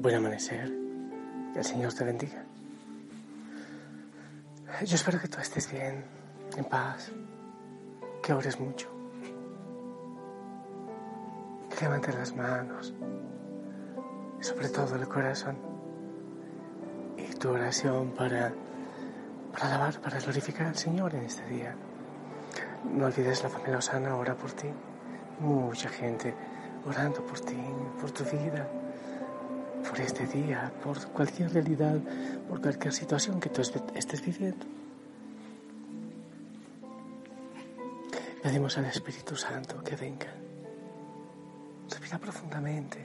buen amanecer, que el Señor te bendiga. Yo espero que tú estés bien, en paz, que ores mucho, que levantes las manos sobre todo el corazón y tu oración para, para alabar, para glorificar al Señor en este día. No olvides la familia Osana ora por ti. Mucha gente orando por ti, por tu vida, por este día, por cualquier realidad, por cualquier situación que tú estés viviendo. Pedimos al Espíritu Santo que venga. Respira profundamente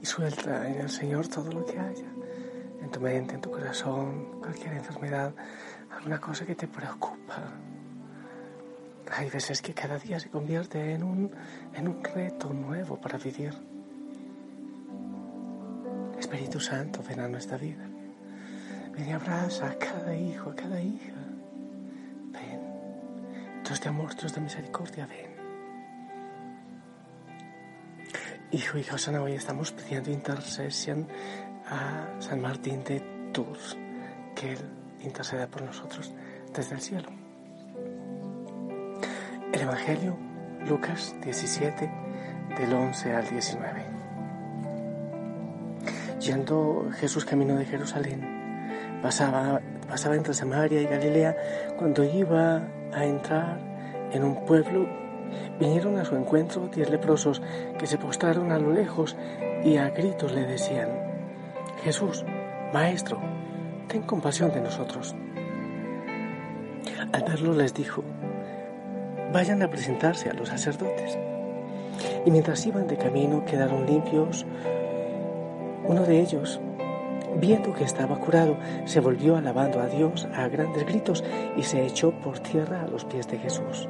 y suelta en el Señor todo lo que haya, en tu mente, en tu corazón, cualquier enfermedad, alguna cosa que te preocupa, hay veces que cada día se convierte en un, en un reto nuevo para vivir. Espíritu Santo, ven a nuestra vida. Ven y abraza a cada hijo, a cada hija. Ven. Dios de amor, Dios de misericordia, ven. Hijo, hija Osana, hoy estamos pidiendo intercesión a San Martín de Tours, que Él interceda por nosotros desde el cielo. El Evangelio, Lucas 17, del 11 al 19. Yendo Jesús camino de Jerusalén, pasaba, pasaba entre Samaria y Galilea, cuando iba a entrar en un pueblo, vinieron a su encuentro diez leprosos que se postraron a lo lejos y a gritos le decían, Jesús, Maestro, ten compasión de nosotros. Al verlo les dijo, vayan a presentarse a los sacerdotes. Y mientras iban de camino quedaron limpios. Uno de ellos, viendo que estaba curado, se volvió alabando a Dios a grandes gritos y se echó por tierra a los pies de Jesús,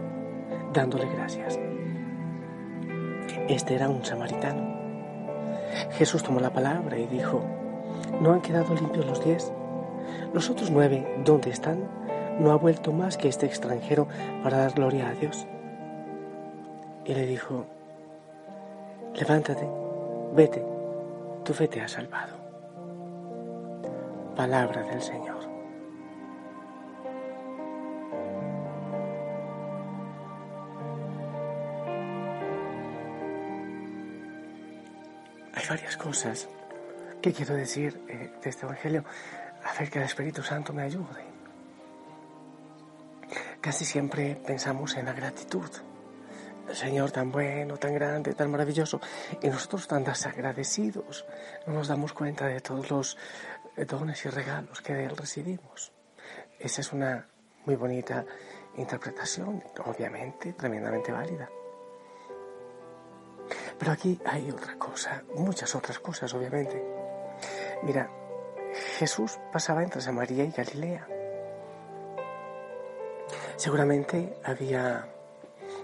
dándole gracias. Este era un samaritano. Jesús tomó la palabra y dijo, ¿no han quedado limpios los diez? ¿Los otros nueve dónde están? no ha vuelto más que este extranjero para dar gloria a Dios. Y le dijo, levántate, vete, tu fe te ha salvado. Palabra del Señor. Hay varias cosas que quiero decir eh, de este Evangelio. A ver que el Espíritu Santo me ayude. Casi siempre pensamos en la gratitud. Señor tan bueno, tan grande, tan maravilloso, y nosotros tan desagradecidos. No nos damos cuenta de todos los dones y regalos que de Él recibimos. Esa es una muy bonita interpretación, obviamente tremendamente válida. Pero aquí hay otra cosa, muchas otras cosas, obviamente. Mira, Jesús pasaba entre Samaria y Galilea. Seguramente había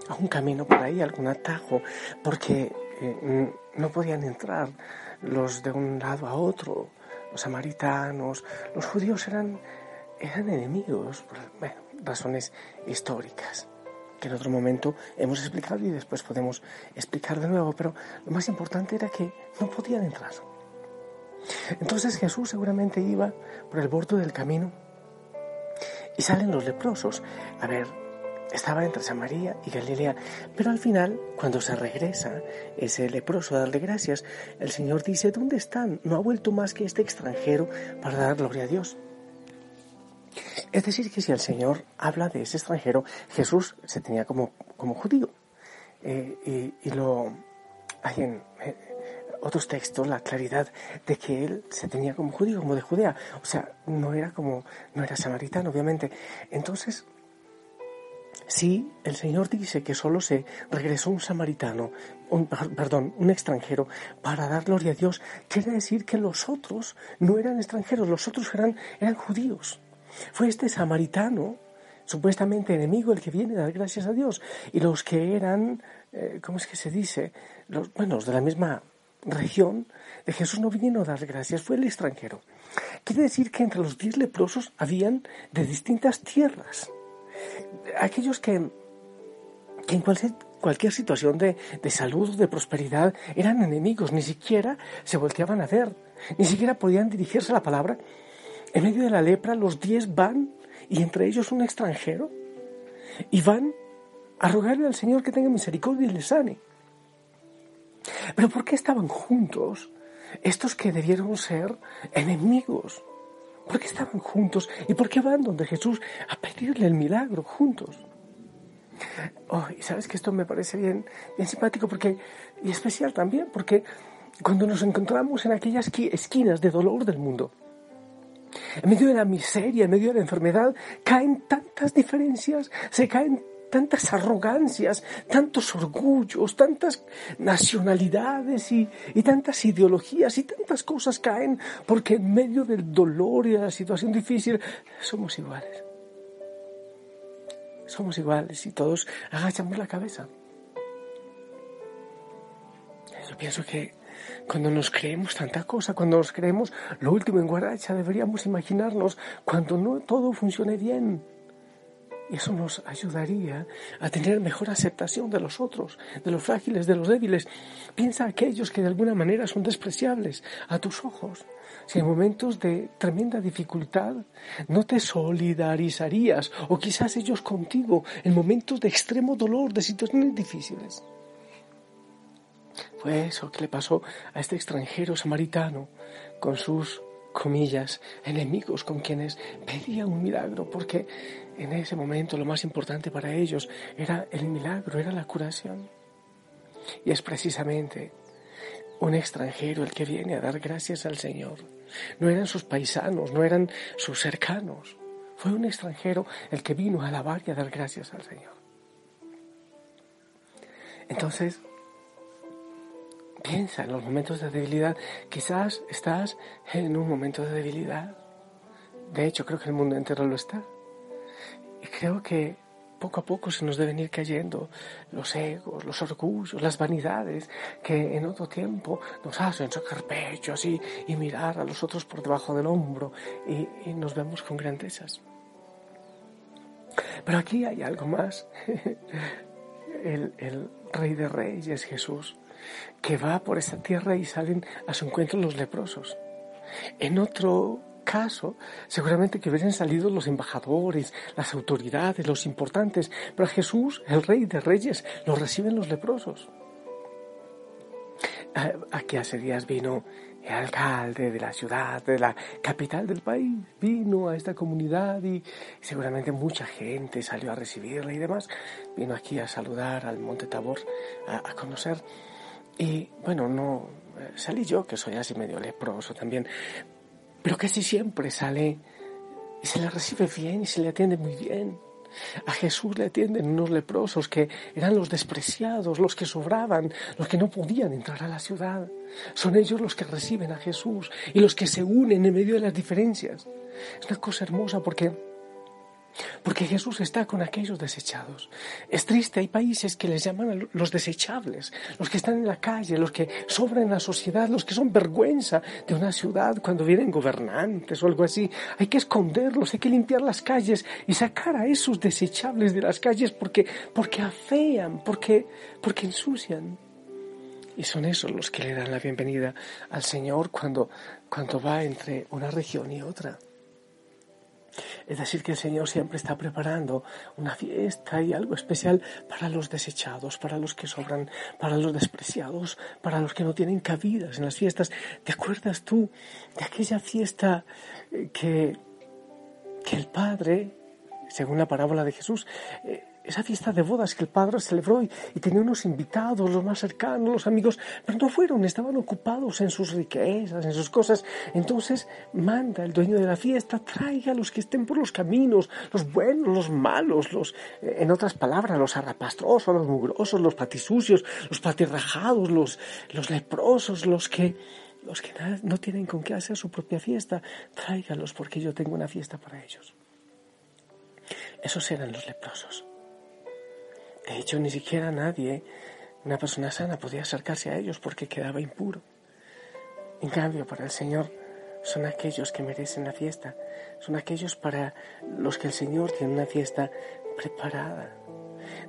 algún camino por ahí, algún atajo, porque eh, no podían entrar los de un lado a otro, los samaritanos, los judíos eran, eran enemigos, por razones históricas, que en otro momento hemos explicado y después podemos explicar de nuevo, pero lo más importante era que no podían entrar. Entonces Jesús seguramente iba por el borde del camino y salen los leprosos. A ver, estaba entre Samaria y Galilea, pero al final, cuando se regresa ese leproso a darle gracias, el Señor dice, ¿dónde están? No ha vuelto más que este extranjero para dar gloria a Dios. Es decir, que si el Señor habla de ese extranjero, Jesús se tenía como, como judío. Eh, y, lo hay en, eh, otros textos la claridad de que él se tenía como judío, como de Judea. O sea, no era como, no era samaritano, obviamente. Entonces, si el Señor dice que solo se regresó un samaritano, un, perdón, un extranjero, para dar gloria a Dios, quiere decir que los otros no eran extranjeros, los otros eran, eran judíos. Fue este samaritano, supuestamente enemigo, el que viene a dar gracias a Dios. Y los que eran, eh, ¿cómo es que se dice? Los, bueno, de la misma región de Jesús no vino a dar gracias, fue el extranjero. Quiere decir que entre los diez leprosos habían de distintas tierras. Aquellos que, que en cualquier, situación de, de salud, de prosperidad, eran enemigos, ni siquiera se volteaban a ver, ni siquiera podían dirigirse a la palabra. En medio de la lepra, los diez van, y entre ellos un extranjero, y van a rogarle al Señor que tenga misericordia y les sane. Pero ¿por qué estaban juntos estos que debieron ser enemigos? ¿Por qué estaban juntos? ¿Y por qué van donde Jesús a pedirle el milagro juntos? Oh, y sabes que esto me parece bien, bien simpático porque, y especial también, porque cuando nos encontramos en aquellas esquinas de dolor del mundo, en medio de la miseria, en medio de la enfermedad, caen tantas diferencias, se caen tantas arrogancias, tantos orgullos, tantas nacionalidades y, tantas ideologías y tantas cosas caen porque en medio del dolor y de la situación difícil somos iguales. Somos iguales y todos agachamos la cabeza. Yo pienso que cuando nos creemos tanta cosa, cuando nos creemos lo último en guaracha, deberíamos imaginarnos cuando no todo funcione bien y eso nos ayudaría a tener mejor aceptación de los otros, de los frágiles, de los débiles. Piensa aquellos que de alguna manera son despreciables a tus ojos. Si en momentos de tremenda dificultad no te solidarizarías o quizás ellos contigo en momentos de extremo dolor, de situaciones difíciles. Fue eso que le pasó a este extranjero samaritano con sus comillas, enemigos con quienes pedía un milagro, porque en ese momento lo más importante para ellos era el milagro, era la curación. Y es precisamente un extranjero el que viene a dar gracias al Señor. No eran sus paisanos, no eran sus cercanos. Fue un extranjero el que vino a alabar y a dar gracias al Señor. Entonces, piensa en los momentos de debilidad. Quizás estás en un momento de debilidad. De hecho, creo que el mundo entero lo está. Y creo que poco a poco se nos deben ir cayendo los egos, los orgullos, las vanidades que en otro tiempo nos hacen sacar pecho así y mirar a los otros por debajo del hombro y, nos vemos con grandezas. Pero aquí hay algo más. el, el Rey de Reyes, Jesús, que va por esa tierra y salen a su encuentro los leprosos. En otro caso, seguramente que hubiesen salido los embajadores, las autoridades, los importantes, pero a Jesús, el Rey de Reyes, lo reciben los leprosos. Aquí hace días vino el alcalde de la ciudad, de la capital del país, vino a esta comunidad y seguramente mucha gente salió a recibirle y demás. Vino aquí a saludar al Monte Tabor, a conocer y bueno, no eh, salí yo, que soy así medio leproso también, pero casi siempre sale y se le recibe bien y se le atiende muy bien. A Jesús le atienden unos leprosos que eran los despreciados, los que sobraban, los que no podían entrar a la ciudad. Son ellos los que reciben a Jesús y los que se unen en medio de las diferencias. Es una cosa hermosa porque porque Jesús está con aquellos desechados. Es triste, hay países que les llaman los desechables, los que están en la calle, los que sobran en la sociedad, los que son vergüenza de una ciudad cuando vienen gobernantes o algo así. Hay que esconderlos, hay que limpiar las calles y sacar a esos desechables de las calles porque, porque afean, porque, porque ensucian. Y son esos los que le dan la bienvenida al Señor cuando, cuando va entre una región y otra. Es decir, que el Señor siempre está preparando una fiesta y algo especial para los desechados, para los que sobran, para los despreciados, para los que no tienen cabidas en las fiestas. ¿Te acuerdas tú de aquella fiesta eh, que, que el Padre, según la parábola de Jesús, eh, esa fiesta de bodas que el padre celebró y, tenía unos invitados, los más cercanos, los amigos, pero no fueron, estaban ocupados en sus riquezas, en sus cosas. Entonces manda el dueño de la fiesta, traiga a los que estén por los caminos, los buenos, los malos, los, en otras palabras, los arrapastrosos, los mugrosos, los patisucios, los patirrajados, los, los leprosos, los que, los que no tienen con qué hacer su propia fiesta, tráigalos porque yo tengo una fiesta para ellos. Esos eran los leprosos. De hecho, ni siquiera nadie, una persona sana, podía acercarse a ellos porque quedaba impuro. En cambio, para el Señor son aquellos que merecen la fiesta, son aquellos para los que el Señor tiene una fiesta preparada.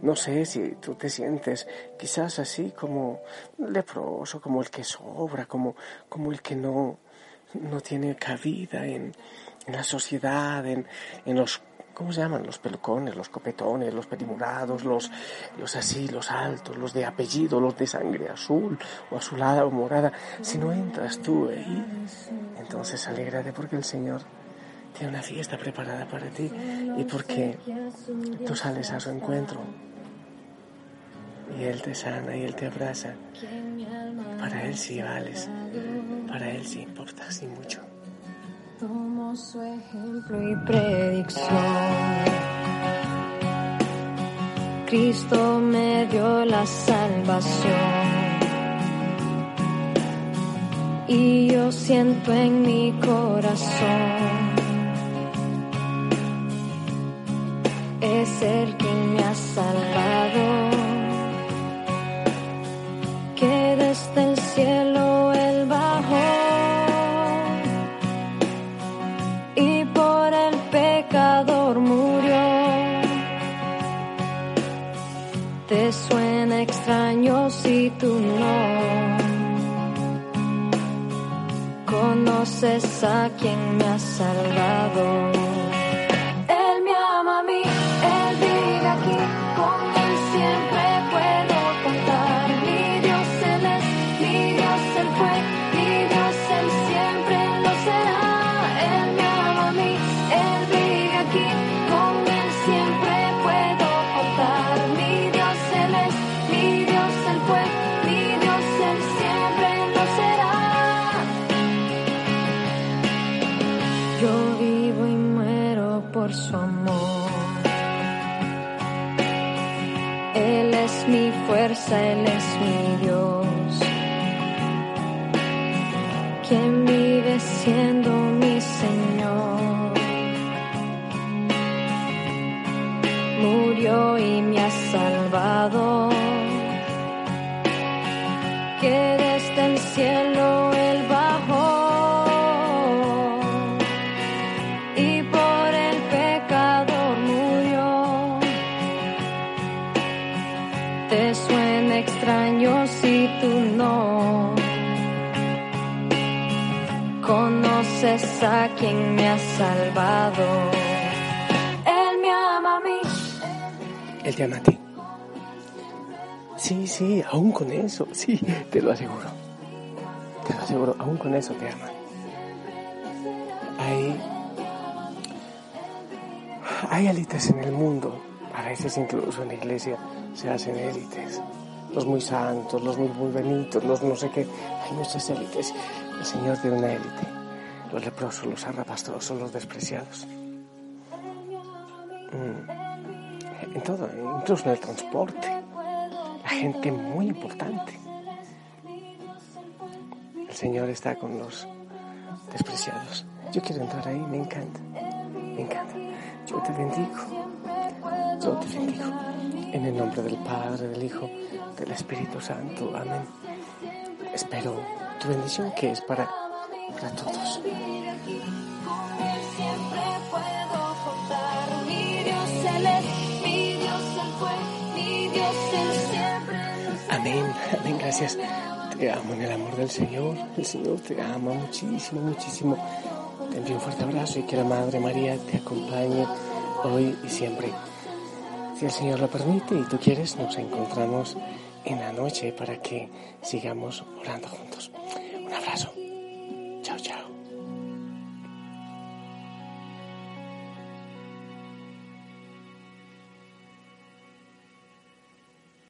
No sé si tú te sientes quizás así como leproso, como el que sobra, como, como el que no, no tiene cabida en, en la sociedad, en, en los ¿cómo se llaman? Los pelucones, los copetones, los petimurados, los, los así, los altos, los de apellido, los de sangre azul o azulada o morada. Si no entras tú ahí, entonces alégrate porque el Señor tiene una fiesta preparada para ti y porque tú sales a su encuentro y Él te sana y Él te abraza. Para Él sí vales, para Él sí importas y mucho tomo su ejemplo y predicción. Cristo me dio la salvación. Y yo siento en mi corazón. Es el que me ha salvado. Que desde el cielo conoces a quien me ha salvado. Fuerza, Él es mi Dios, conoces a quien me ha salvado. Él me ama a mí. Él te ama a ti. Sí, sí, aún con eso, sí, te lo aseguro. Te lo aseguro, aún con eso te ama. Hay, hay élites en el mundo, a veces incluso en la iglesia, se hacen élites. Los muy santos, los muy, muy los no sé qué. Hay muchas élites. El Señor tiene una élite. Los leprosos, los arrapastrosos, los despreciados. Mm. En todo, incluso en el transporte. La gente muy importante. El Señor está con los despreciados. Yo quiero entrar ahí, me encanta. Me encanta. Yo te bendigo. Yo te bendigo. En el nombre del Padre, del Hijo, del Espíritu Santo. Amén. Espero tu bendición que es para, para todos. Amén, amén, gracias. Te amo en el amor del Señor. El Señor te ama muchísimo, muchísimo. Te envío un fuerte abrazo y que la Madre María te acompañe hoy y siempre. Si el Señor lo permite y tú quieres, nos encontramos en la noche para que sigamos orando juntos. Un abrazo.